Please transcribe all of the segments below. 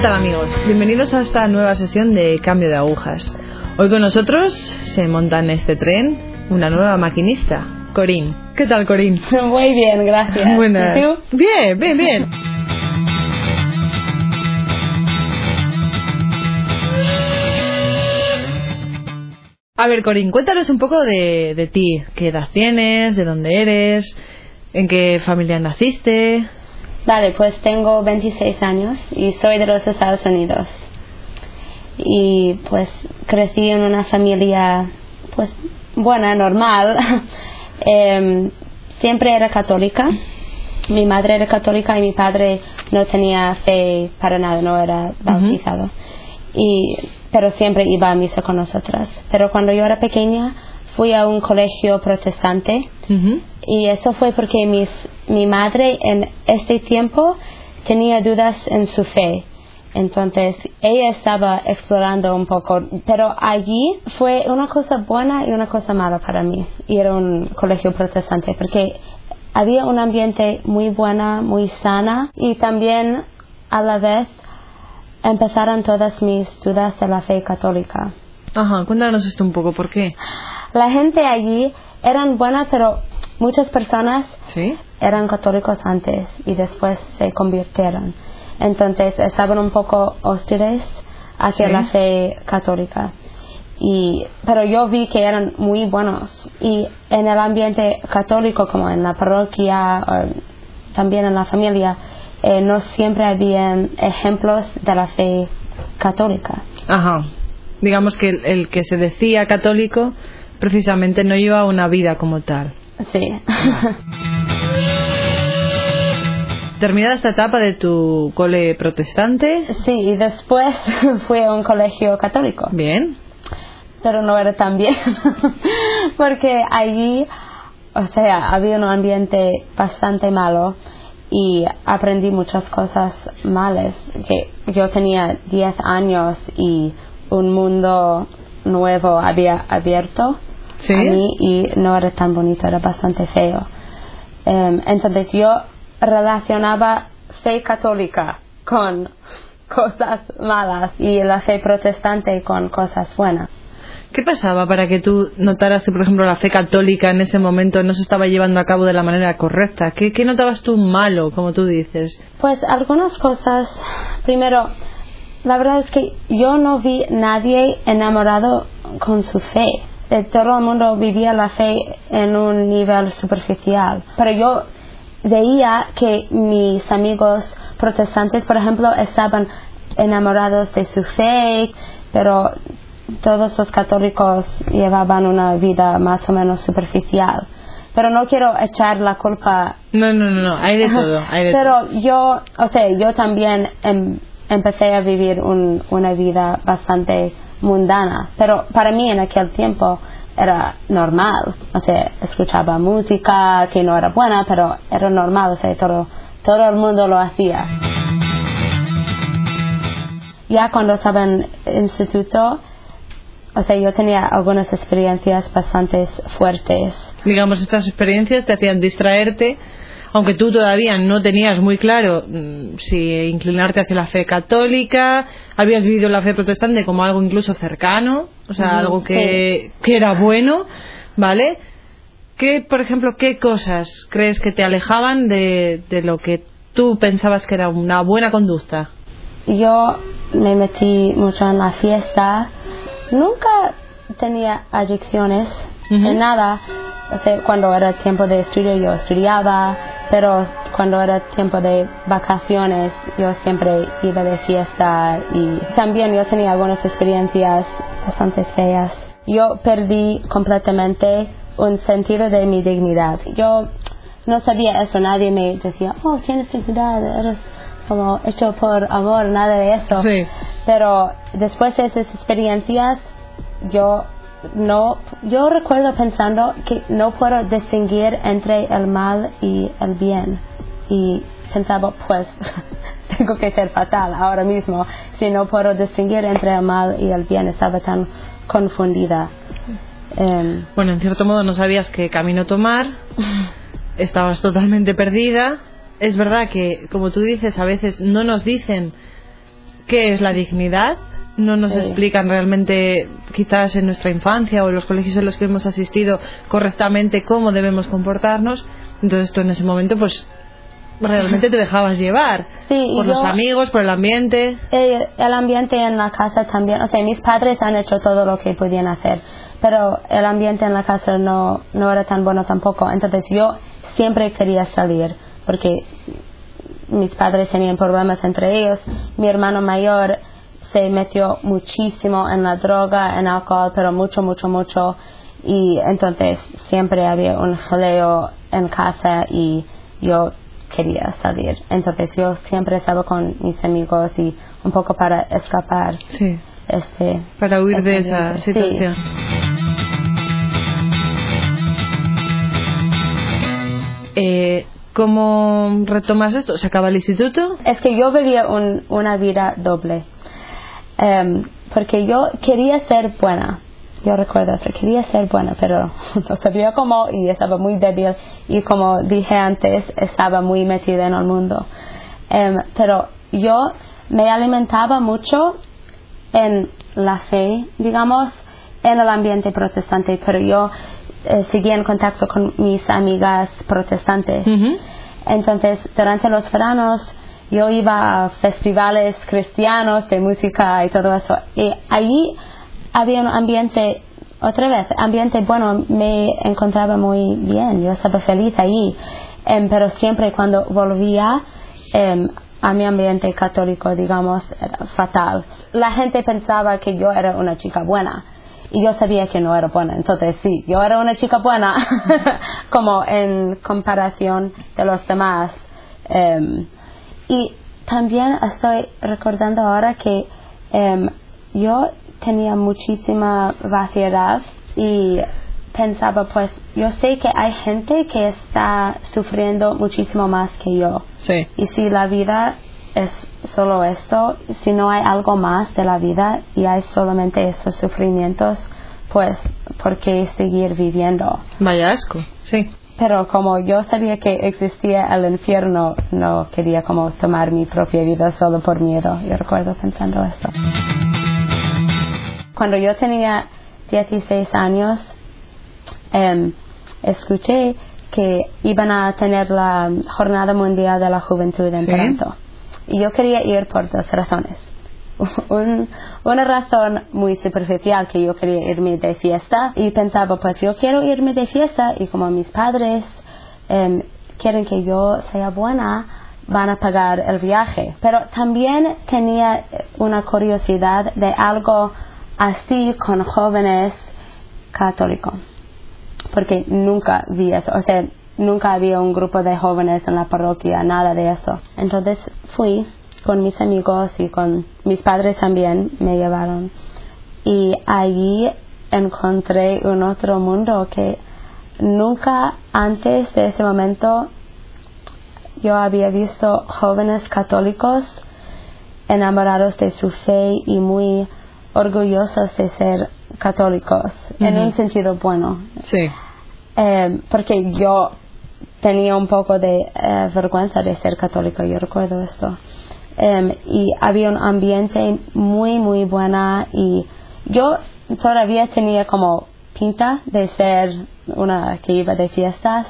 ¿Qué tal amigos? Bienvenidos a esta nueva sesión de cambio de agujas. Hoy con nosotros se monta en este tren una nueva maquinista, Corín. ¿Qué tal Corín? Muy bien, gracias. Buenas. ¿Y tú? Bien, bien, bien. A ver, Corín, cuéntanos un poco de, de ti. ¿Qué edad tienes? ¿De dónde eres? ¿En qué familia naciste? Vale, pues tengo 26 años y soy de los Estados Unidos. Y pues crecí en una familia pues buena, normal. Em, siempre era católica. Mi madre era católica y mi padre no tenía fe para nada, no era bautizado. Y, pero siempre iba a misa con nosotras. Pero cuando yo era pequeña fui a un colegio protestante y eso fue porque mis, mi madre en este tiempo tenía dudas en su fe. Entonces ella estaba explorando un poco, pero allí fue una cosa buena y una cosa mala para mí ir a un colegio protestante porque había un ambiente muy buena, muy sana y también a la vez empezaron todas mis dudas de la fe católica. Ajá, cuéntanos esto un poco, ¿por qué? La gente allí eran buenas, pero muchas personas ¿Sí? eran católicos antes y después se convirtieron. Entonces estaban un poco hostiles hacia Sí. la fe católica. Y, pero yo vi que eran muy buenos. Y en el ambiente católico, como en la parroquia o también en la familia, eh, no siempre habían ejemplos de la fe católica. Ajá. Digamos que el, el que se decía católico precisamente no lleva una vida como tal. Sí. Terminada esta etapa de tu cole protestante, sí, y después fui a un colegio católico. bien. pero no era tan bien porque allí o sea había un ambiente bastante malo y aprendí muchas cosas malas que yo tenía 10 años y un mundo nuevo había abierto Sí. a mí y no era tan bonito era bastante feo Em, entonces yo relacionaba fe católica con cosas malas y la fe protestante con cosas buenas ¿Qué pasaba para que tú notaras que, por ejemplo, la fe católica en ese momento no se estaba llevando a cabo de la manera correcta? ¿Qué, qué notabas tú malo, como tú dices? Pues algunas cosas. Primero, la verdad es que yo no vi nadie enamorado con su fe. Eh, Todo el mundo vivía la fe en un nivel superficial. Pero yo veía que mis amigos protestantes, por ejemplo, estaban enamorados de su fe, pero todos los católicos llevaban una vida más o menos superficial. Pero no quiero echar la culpa No, no, no, no, hay de todo. Hay de todo. pero yo, o sea, yo también em- empecé a vivir un- una vida bastante mundana, pero para mí en aquel tiempo era normal, o sea, escuchaba música que no era buena, pero era normal, o sea, todo, todo el mundo lo hacía. Ya cuando estaba en instituto, o sea, yo tenía algunas experiencias bastante fuertes. Digamos, estas experiencias te hacían distraerte, aunque tú todavía no tenías muy claro mm, si inclinarte hacia la fe católica, habías vivido la fe protestante como algo incluso cercano, o sea, algo que, que era bueno, ¿vale? ¿Qué, por ejemplo, qué cosas crees que te alejaban de, de lo que tú pensabas que era una buena conducta? yo me metí mucho en la fiesta. Nunca tenía adicciones En nada. O sea, cuando era tiempo de estudio yo estudiaba, pero cuando era tiempo de vacaciones yo siempre iba de fiesta y también yo tenía algunas experiencias bastante feas. Yo perdí completamente un sentido de mi dignidad. Yo no sabía eso, nadie me decía, oh, tienes dignidad, eres como hecho por amor, nada de eso. Sí. Pero después de esas experiencias, yo no, yo recuerdo pensando que no puedo distinguir entre el mal y el bien. Y pensaba, pues, tengo que ser fatal ahora mismo si no puedo distinguir entre el mal y el bien. Estaba tan confundida. Em, Bueno, en cierto modo no sabías qué camino tomar, estabas totalmente perdida. Es verdad que, como tú dices, a veces no nos dicen qué es la dignidad, no nos Sí. explican realmente, quizás en nuestra infancia o en los colegios en los que hemos asistido correctamente cómo debemos comportarnos. Entonces tú en ese momento, pues realmente te dejabas llevar Sí, por los amigos, por el ambiente. el, el ambiente en la casa también, o sea, mis padres han hecho todo lo que podían hacer, pero el ambiente en la casa no, no era tan bueno tampoco. Entonces yo siempre quería salir porque mis padres tenían problemas entre ellos. Mi hermano mayor se metió muchísimo en la droga, en alcohol, pero mucho, mucho, mucho. Y entonces siempre había un jaleo en casa y yo quería salir. Entonces yo siempre estaba con mis amigos y un poco para escapar. Sí, Este, para huir de esa. Sí. situación. Eh, ¿Cómo retomas esto? ¿Se acaba el instituto? Es que yo vivía un- una vida doble. Em, porque yo quería ser buena. Yo recuerdo eso, quería ser buena, pero no sabía cómo y estaba muy débil. Y como dije antes, estaba muy metida en el mundo. Em, pero yo me alimentaba mucho en la fe, digamos, en el ambiente protestante, pero yo eh, seguía en contacto con mis amigas protestantes. Ujú. Entonces, durante los veranos, yo iba a festivales cristianos de música y todo eso. Y allí había un ambiente, otra vez, ambiente bueno, me encontraba muy bien, yo estaba feliz allí. Em, pero siempre cuando volvía em, a mi ambiente católico, digamos, era fatal. La gente pensaba que yo era una chica buena. Y yo sabía que no era buena. Entonces, sí, yo era una chica buena, como en comparación de los demás. Em, y también estoy recordando ahora que em, yo tenía muchísima vaciedad y pensaba, pues, yo sé que hay gente que está sufriendo muchísimo más que yo. Sí. Y si la vida es solo esto, si no hay algo más de la vida y hay solamente esos sufrimientos, pues, ¿por qué seguir viviendo? Vaya asco, sí. Pero como yo sabía que existía el infierno, no quería como tomar mi propia vida solo por miedo. Yo recuerdo pensando esto. Cuando yo tenía 16 años, em, escuché que iban a tener la Jornada Mundial de la Juventud en Sí. Toronto. Y yo quería ir por dos razones. Un- una razón muy superficial que yo quería irme de fiesta y pensaba pues yo quiero irme de fiesta y como mis padres em, quieren que yo sea buena van a pagar el viaje pero también tenía una curiosidad de algo así con jóvenes católicos porque nunca vi eso, o sea, nunca había un grupo de jóvenes en la parroquia, nada de eso. Entonces fui con mis amigos y con mis padres también me llevaron. Y allí encontré un otro mundo que nunca antes de ese momento yo había visto jóvenes católicos enamorados de su fe y muy orgullosos de ser católicos, en un sentido bueno. Sí. Eh, porque yo tenía un poco de eh, vergüenza de ser católico, yo recuerdo esto. Em, y había un ambiente muy, muy buena y yo todavía tenía como pinta de ser una que iba de fiestas.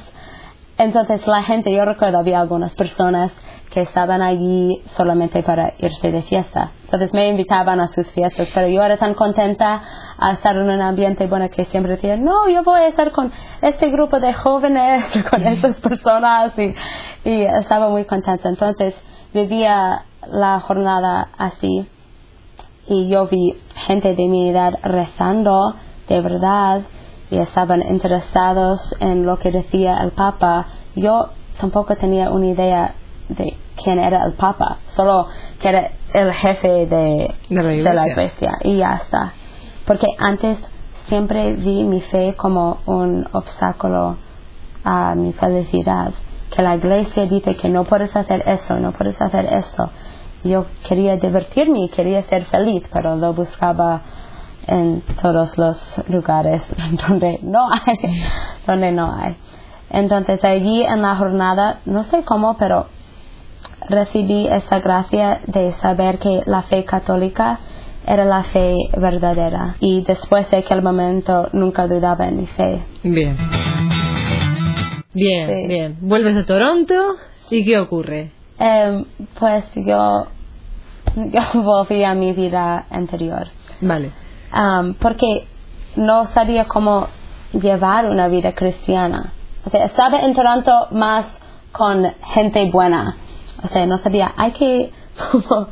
Entonces la gente, yo recuerdo había algunas personas que estaban allí solamente para irse de fiesta. Entonces me invitaban a sus fiestas, pero yo era tan contenta a estar en un ambiente bueno que siempre decía, no, yo voy a estar con este grupo de jóvenes, con estas personas y, y estaba muy contenta. Entonces vivía la jornada así y yo vi gente de mi edad rezando de verdad y estaban interesados en lo que decía el Papa. Yo tampoco tenía una idea de quién era el Papa, solo que era el jefe de, De la iglesia. iglesia y ya está. Porque antes siempre vi mi fe como un obstáculo a mi felicidad. Que la iglesia dice que no puedes hacer eso, no puedes hacer esto. Yo quería divertirme y quería ser feliz, pero lo buscaba en todos los lugares donde no hay, donde no hay. Entonces allí en la jornada, no sé cómo, pero recibí esa gracia de saber que la fe católica era la fe verdadera y después de aquel momento nunca dudaba en mi fe. Bien. Bien, Sí. bien. Vuelves a Toronto y ¿qué ocurre? Em, pues yo, yo volví a mi vida anterior Vale. Porque no sabía cómo llevar una vida cristiana. O sea, estaba en Toronto más con gente buena. O sea, no sabía, hay que como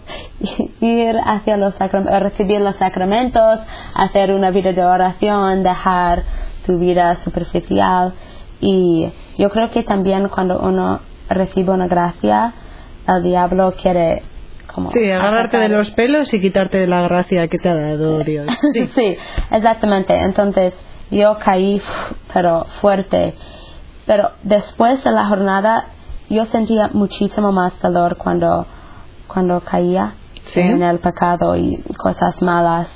ir hacia los sacramentos, recibir los sacramentos, hacer una vida de oración, dejar tu vida superficial. Y yo creo que también cuando uno recibe una gracia, el diablo quiere como Sí, agarrarte de los pelos y quitarte de la gracia que te ha dado Dios. Sí. sí, exactamente. Entonces yo caí, pero fuerte. Pero después de la jornada yo sentía muchísimo más dolor cuando, cuando caía Sí. en el pecado y cosas malas.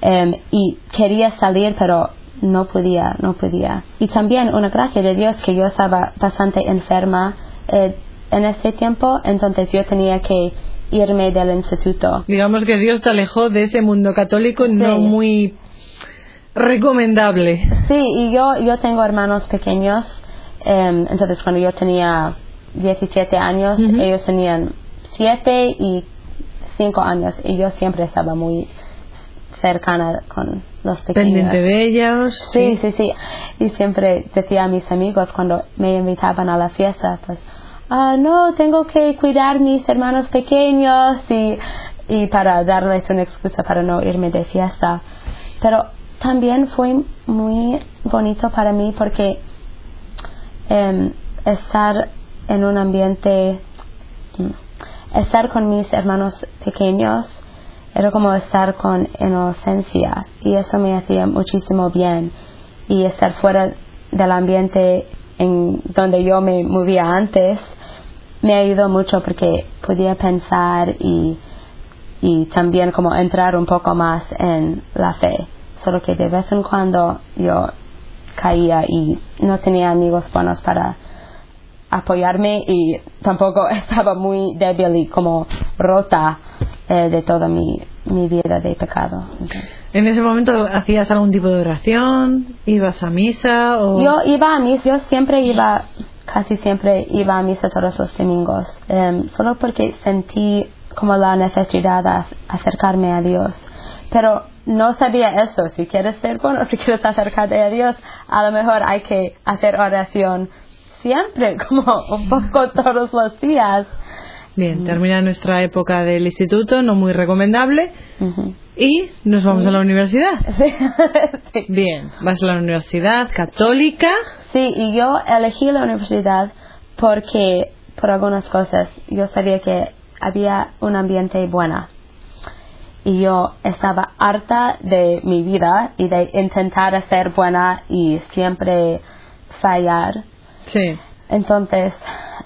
Em, y quería salir, pero no podía, no podía. Y también una gracia de Dios que yo estaba bastante enferma eh, en ese tiempo, entonces yo tenía que irme del instituto. Digamos que Dios te alejó de ese mundo católico no muy recomendable. Sí, y yo, yo tengo hermanos pequeños, em, entonces cuando yo tenía 17 años, ellos tenían 7 y 5 años, y yo siempre estaba muy cercana con los pequeños. Pendiente de ellos. Sí, sí, sí. Y siempre decía a mis amigos cuando me invitaban a la fiesta, pues, ah, no, tengo que cuidar mis hermanos pequeños y, y para darles una excusa para no irme de fiesta. Pero también fue muy bonito para mí porque em, estar en un ambiente, mm, estar con mis hermanos pequeños era como estar con inocencia y eso me hacía muchísimo bien y estar fuera del ambiente en donde yo me movía antes me ayudó mucho porque podía pensar y, y también como entrar un poco más en la fe. Solo que de vez en cuando yo caía y no tenía amigos buenos para apoyarme y tampoco estaba muy débil y como rota eh, de toda mi, mi vida de pecado. En ese momento hacías algún tipo de oración, ibas a misa o Yo iba a misa, yo siempre iba, casi siempre iba a misa todos los domingos, em, solo porque sentí como la necesidad de ac- acercarme a Dios. Pero no sabía eso, si quieres ser bueno, si quieres acercarte a Dios, a lo mejor hay que hacer oración siempre, como un poco todos los días. Bien, termina nuestra época del instituto, no muy recomendable, y nos vamos a la universidad. Sí. Bien, vas a la universidad católica. Sí, y yo elegí la universidad porque, por algunas cosas, yo sabía que había un ambiente bueno. Y yo estaba harta de mi vida y de intentar ser buena y siempre fallar. Sí. Entonces,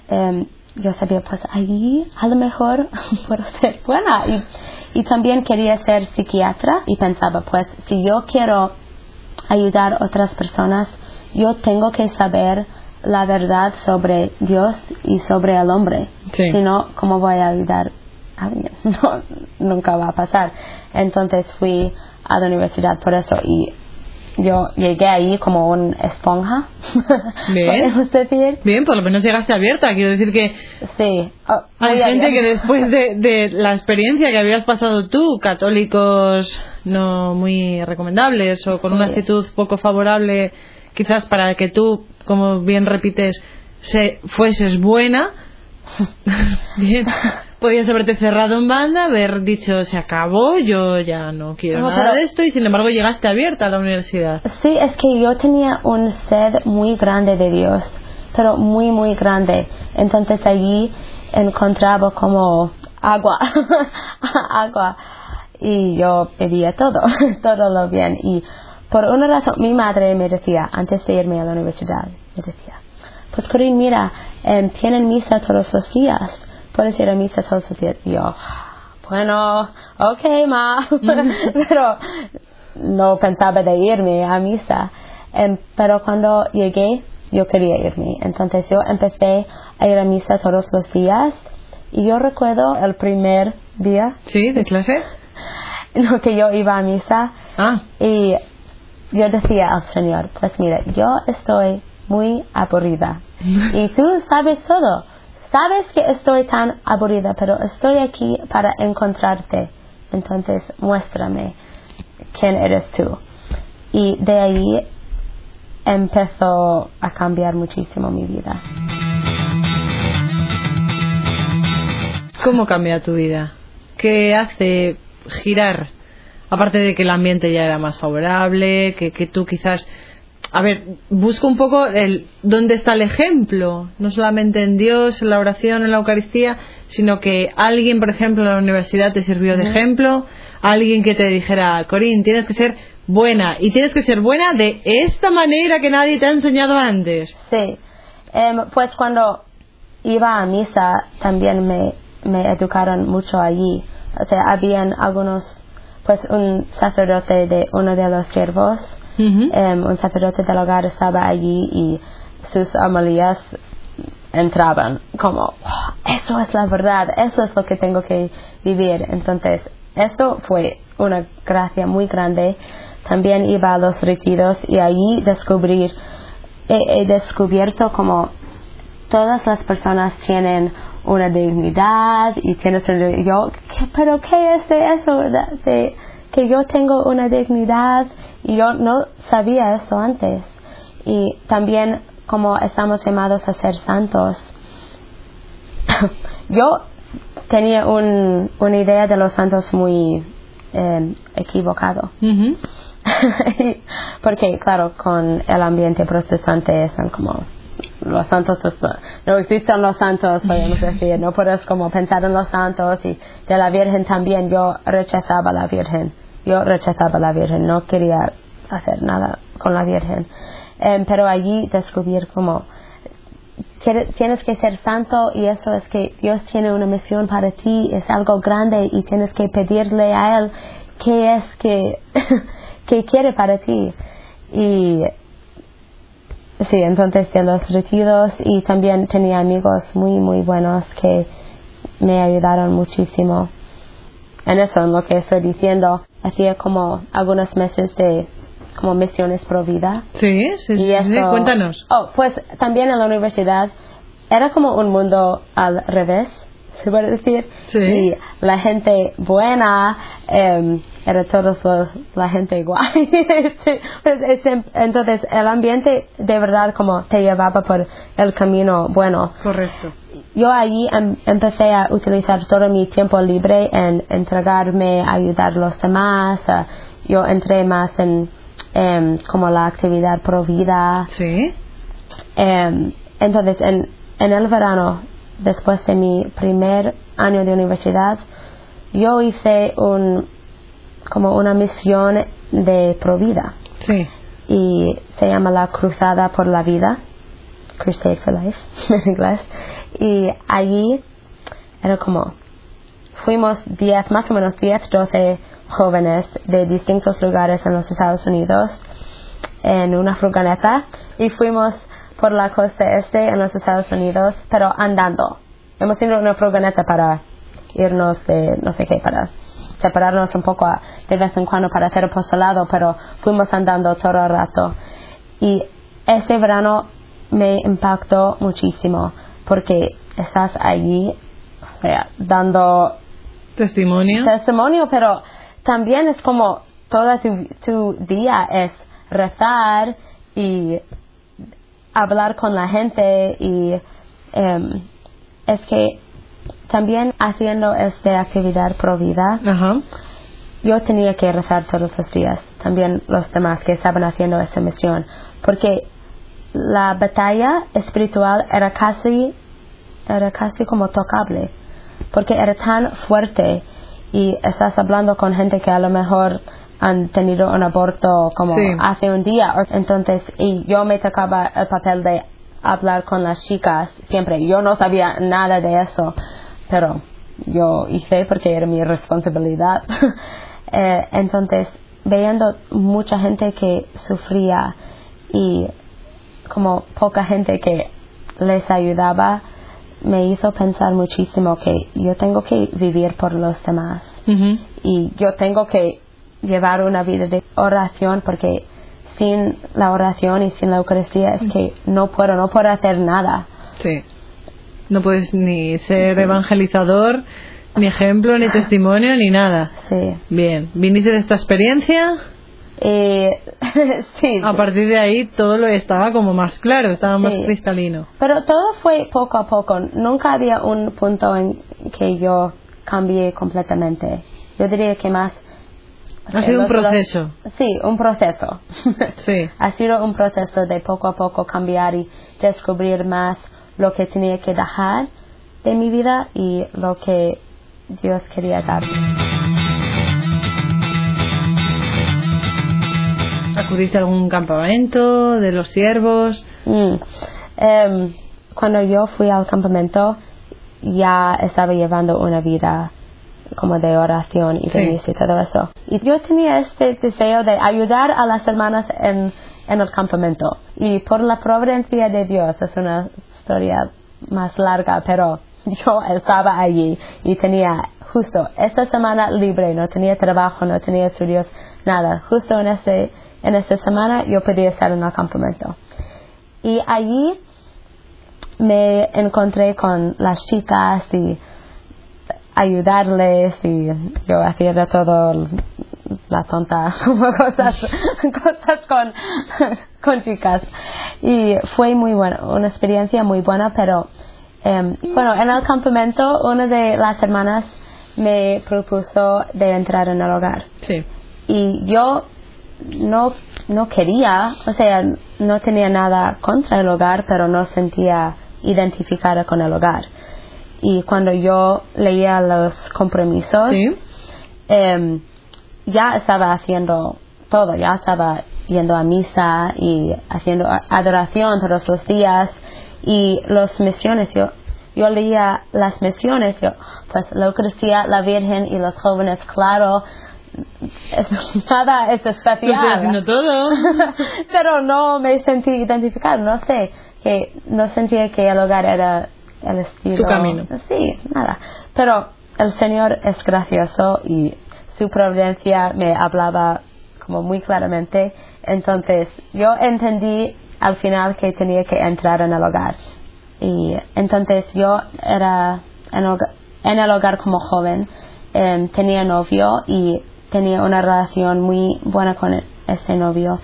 em, yo sabía, pues allí a lo mejor puedo ser buena. Y, y también quería ser psiquiatra y pensaba, pues si yo quiero ayudar a otras personas, yo tengo que saber la verdad sobre Dios y sobre el hombre. Sí. Si no, ¿cómo voy a ayudar a alguien? No, nunca va a pasar. Entonces fui a la universidad por eso y yo llegué ahí como un esponja. Bien. decir. Bien, por lo menos llegaste abierta. Quiero decir que Sí. Oh, hay gente abierta. que después de, de la experiencia que habías pasado tú, católicos no muy recomendables o con una actitud poco favorable, quizás para que tú, como bien repites, se, fueses buena, bien, podías haberte cerrado en banda, haber dicho se acabó, yo ya no quiero No, nada de esto y sin embargo llegaste abierta a la universidad. Sí, es que yo tenía un sed muy grande de Dios, pero muy, muy grande. Entonces allí encontraba como agua, agua. Y yo bebía todo, todo lo bien. Y por una razón, mi madre me decía, antes de irme a la universidad, me decía, pues Corín, mira, em, tienen misa todos los días. Puedes ir a misa todos los días. Y yo, bueno, ok, ma. pero no pensaba de irme a misa. Em, pero cuando llegué, yo quería irme. Entonces yo empecé a ir a misa todos los días Y yo recuerdo el primer día ¿Sí? ¿De clase? en el que yo iba a misa Ah, y yo decía al Señor, pues mira, yo estoy muy aburrida y tú sabes todo. Sabes que estoy tan aburrida, pero estoy aquí para encontrarte. Entonces, muéstrame quién eres tú. Y de ahí empezó a cambiar muchísimo mi vida. ¿cómo cambia tu vida? ¿Qué hace girar? Aparte de que el ambiente ya era más favorable, que, que tú quizás... A ver, busco un poco el dónde está el ejemplo, no solamente en Dios, en la oración, en la Eucaristía, sino que alguien, por ejemplo, en la universidad te sirvió de ejemplo, alguien que te dijera, Corín, tienes que ser buena y tienes que ser buena de esta manera que nadie te ha enseñado antes. Sí, Em, pues cuando iba a misa también me, me educaron mucho allí. O sea, habían algunos, pues un sacerdote de uno de los siervos, Ujú. em, un sacerdote del hogar estaba allí y sus homilías entraban como, "Wow, eso es la verdad, eso es lo que tengo que vivir. Entonces, eso fue una gracia muy grande. También iba a los retiros y allí descubrir, he, descubierto como todas las personas tienen una dignidad y tienes yo ¿qué- pero qué es de eso de que yo tengo una dignidad y yo no sabía eso antes. Y también como estamos llamados a ser santos. Yo tenía un, una idea de los santos muy eh, equivocado. Porque claro con el ambiente protestante son como los santos no existen los santos podemos decir no puedes como pensar en los santos y de la virgen también. Yo rechazaba a la virgen yo rechazaba la virgen no quería hacer nada con la virgen Em, pero allí descubrir como tienes que ser santo y eso es que Dios tiene una misión para ti, es algo grande y tienes que pedirle a Él qué es que, que quiere para ti. Y sí, entonces de los retiros y también tenía amigos muy, muy buenos que me ayudaron muchísimo en eso, en lo que estoy diciendo. Hacía como algunos meses de como misiones pro vida Sí, sí, sí, cuéntanos. Oh, pues también en la universidad era como un mundo al revés, se puede decir. Sí. Y la gente buena em, era todos los- la gente guay. Sí, pues, es em- entonces el ambiente de verdad como te llevaba por el camino bueno Correcto. yo allí em- empecé a utilizar todo mi tiempo libre en entregarme, ayudar a los demás. eh, yo entré más en em, como la actividad pro vida. Sí. Entonces, en, en el verano, después de mi primer año de universidad, yo hice un como una misión de pro vida Sí. y se llama la Cruzada por la Vida, Crusade for Life en inglés, y allí era como, fuimos 10, más o menos 10, 12 jóvenes de distintos lugares en los Estados Unidos en una furgoneta y fuimos por la costa este en los Estados Unidos, pero andando. Hemos tenido una furgoneta para irnos de no sé qué, para separarnos un poco a- de vez en cuando para hacer apostolado, pero fuimos andando todo el rato. Y este verano me impactó muchísimo porque estás allí o sea, dando Testimonio. testimonio, pero también es como todo tu, tu día es rezar y hablar con la gente y em, es que también haciendo esta actividad pro vida yo tenía que rezar todos los días, también los demás que estaban haciendo esta misión, porque la batalla espiritual era casi, era casi como tocable, porque era tan fuerte y estás hablando con gente que a lo mejor han tenido un aborto como Sí. hace un día, entonces, y yo me tocaba el papel de hablar con las chicas siempre, yo no sabía nada de eso, pero yo hice porque era mi responsabilidad. Eh, entonces, viendo mucha gente que sufría y como poca gente que les ayudaba, me hizo pensar muchísimo que yo tengo que vivir por los demás y yo tengo que llevar una vida de oración porque sin la oración y sin la Eucaristía es que no puedo, no puedo hacer nada. Sí. No puedes ni ser evangelizador, ni ejemplo, ni testimonio, ni nada. Sí. Bien. ¿Viniste de esta experiencia? Y, sí. A partir de ahí todo lo estaba como más claro, estaba más cristalino. Pero todo fue poco a poco. Nunca había un punto en que yo cambié completamente. Yo diría que más. Ha sido un los- los- proceso. sí, un proceso. Sí. ha sido un proceso de poco a poco cambiar y descubrir más lo que tenía que dejar de mi vida y lo que Dios quería darme. ¿Acudiste a algún campamento de los siervos? Mm. Em, cuando yo fui al campamento ya estaba llevando una vida como de oración y de Sí. y todo eso. Y yo tenía este deseo de ayudar a las hermanas en, en el campamento. Y por la providencia de Dios, es una historia más larga, pero yo estaba allí y tenía justo esta semana libre, no tenía trabajo, no tenía estudios, nada. Justo en, ese, en esta semana yo podía estar en el campamento. Y allí me encontré con las chicas y ayudarles y yo hacía de todo la tonta como cosas cosas con con chicas. Y fue muy buena una experiencia muy buena pero em, bueno en el campamento una de las hermanas me propuso de entrar en el hogar. Sí. y yo no no quería o sea no tenía nada contra el hogar pero no sentía identificada con el hogar y cuando yo leía los compromisos Sí. em, ya estaba haciendo todo ya estaba yendo a misa y haciendo adoración todos los días y las misiones yo yo leía las misiones yo pues la Eucaristía la Virgen y los jóvenes claro es- nada es especial haciendo todo. pero no me sentí identificada, no sé, que no sentía que el hogar era el estilo. Tu camino. Sí, nada. Pero el Señor es gracioso y su providencia me hablaba como muy claramente. Entonces yo entendí al final que tenía que entrar en el hogar. Y entonces yo era en, el hogar como joven, em, tenía novio y tenía una relación muy buena con ese novio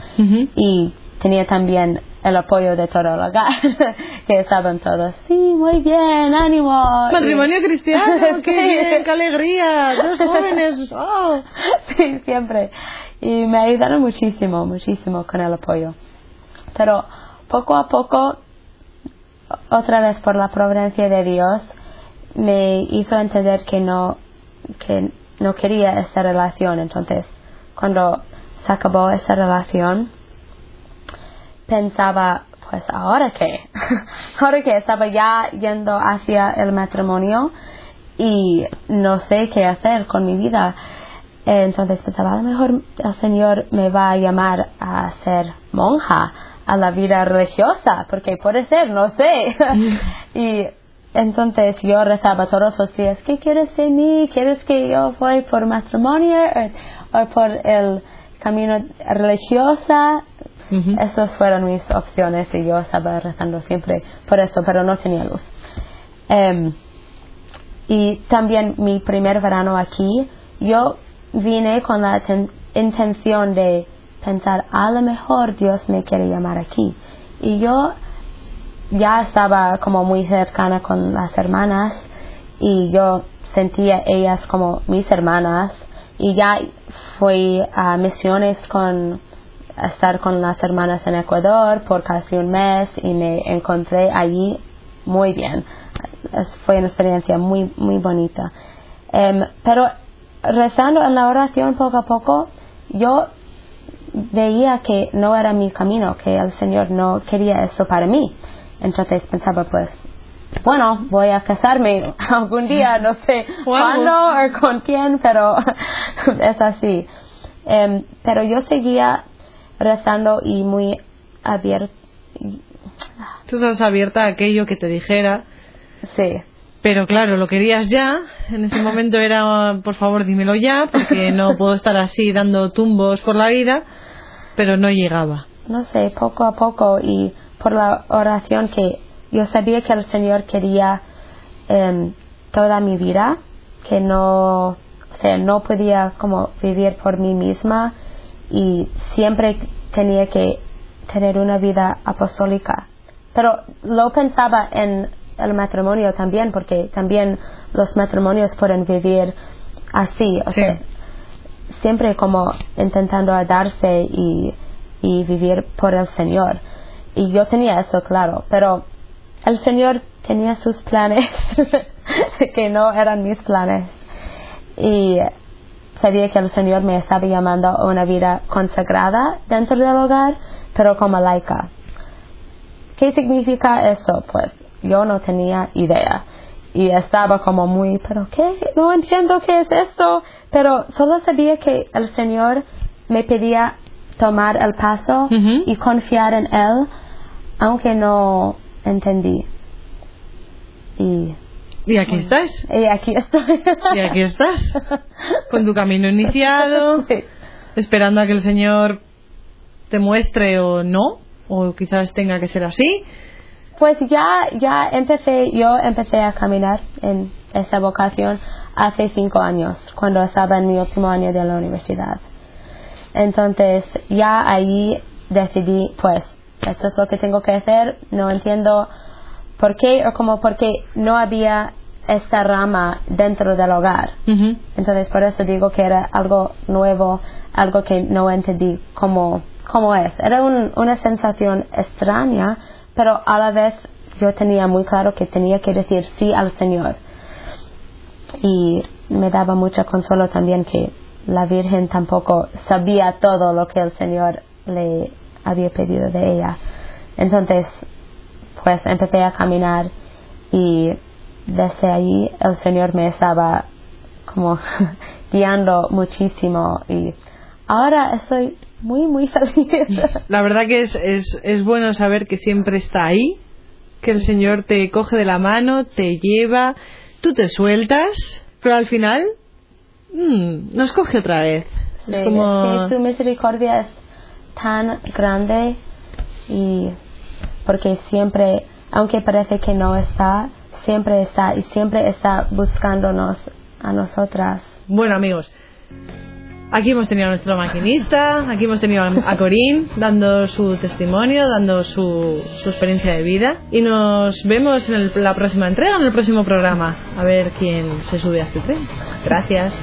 y tenía también el apoyo de todo el hogar, que estaban todos, sí, muy bien, ánimo. Matrimonio Y- cristiano, qué Sí. bien, qué alegría, dos jóvenes, oh. sí, siempre. Y me ayudaron muchísimo, muchísimo con el apoyo. Pero poco a poco, otra vez por la providencia de Dios, me hizo entender que no, que no quería esta relación. Entonces, cuando se acabó esa relación, pensaba, pues ahora qué, ahora que estaba ya yendo hacia el matrimonio y no sé qué hacer con mi vida. Entonces pensaba, a lo mejor el Señor me va a llamar a ser monja, a la vida religiosa, porque puede ser, no sé. y entonces yo rezaba todos los días, ¿qué quieres de mí? ¿Quieres que yo voy por matrimonio o, o por el camino religiosa? Esas fueron mis opciones y yo estaba rezando siempre por eso, pero no tenía luz. Em, y también mi primer verano aquí, yo vine con la ten- intención de pensar, a lo mejor Dios me quiere llamar aquí. Y yo ya estaba como muy cercana con las hermanas y yo sentía ellas como mis hermanas y ya fui a misiones con estar con las hermanas en Ecuador por casi un mes y me encontré allí muy bien. Es- fue una experiencia muy, muy bonita. Em, pero rezando en la oración poco a poco, yo veía que no era mi camino, que el Señor no quería eso para mí. Entonces pensaba, pues, bueno, voy a casarme algún día, no sé cuándo o con quién, pero es así. Em, pero yo seguía rezando y muy abierta. Tú estás abierta a aquello que te dijera Sí. Pero claro, lo querías ya. En ese momento era, por favor, dímelo ya, porque no puedo estar así dando tumbos por la vida. Pero no llegaba. No sé, poco a poco y por la oración que yo sabía que el Señor quería em, toda mi vida, que no, o sea, no podía como vivir por mí misma y siempre tenía que tener una vida apostólica. Pero lo pensaba en el matrimonio también, porque también los matrimonios pueden vivir así, o sea, siempre como intentando darse y, y vivir por el Señor. Y yo tenía eso claro, pero el Señor tenía sus planes que no eran mis planes. Y sabía que el Señor me estaba llamando a una vida consagrada dentro del hogar, pero como laica. ¿Qué significa eso? Pues yo no tenía idea. Y estaba como muy, pero ¿qué? No entiendo qué es esto. Pero solo sabía que el Señor me pedía tomar el paso y confiar en Él, aunque no entendí. Y, y aquí estás. Y aquí estoy. y aquí estás. Con tu camino iniciado, esperando a que el Señor te muestre o no, o quizás tenga que ser así. Pues ya, ya empecé, yo empecé a caminar en esa vocación hace cinco años, cuando estaba en mi último año de la universidad. Entonces, ya ahí decidí, pues, esto es lo que tengo que hacer, no entiendo por qué o como porque no había esta rama dentro del hogar. Entonces, por eso digo que era algo nuevo, algo que no entendí cómo, cómo es. Era una sensación extraña, pero a la vez yo tenía muy claro que tenía que decir sí al Señor. Y me daba mucho consuelo también que la Virgen tampoco sabía todo lo que el Señor le había pedido de ella. Entonces, pues empecé a caminar y desde ahí el Señor me estaba como guiando muchísimo y ahora estoy muy, muy feliz. La verdad que es, es, es bueno saber que siempre está ahí, que el Señor te coge de la mano, te lleva, tú te sueltas, pero al final mmm, nos coge otra vez. es como... su misericordia es tan grande y porque siempre, aunque parece que no está, siempre está y siempre está buscándonos a nosotras. Bueno amigos, Aquí hemos tenido a nuestro maquinista, aquí hemos tenido a Corín dando su testimonio, dando su, su, experiencia de vida. Y nos vemos en la próxima entrega, en el próximo programa, a ver quién se sube a este tren. Gracias.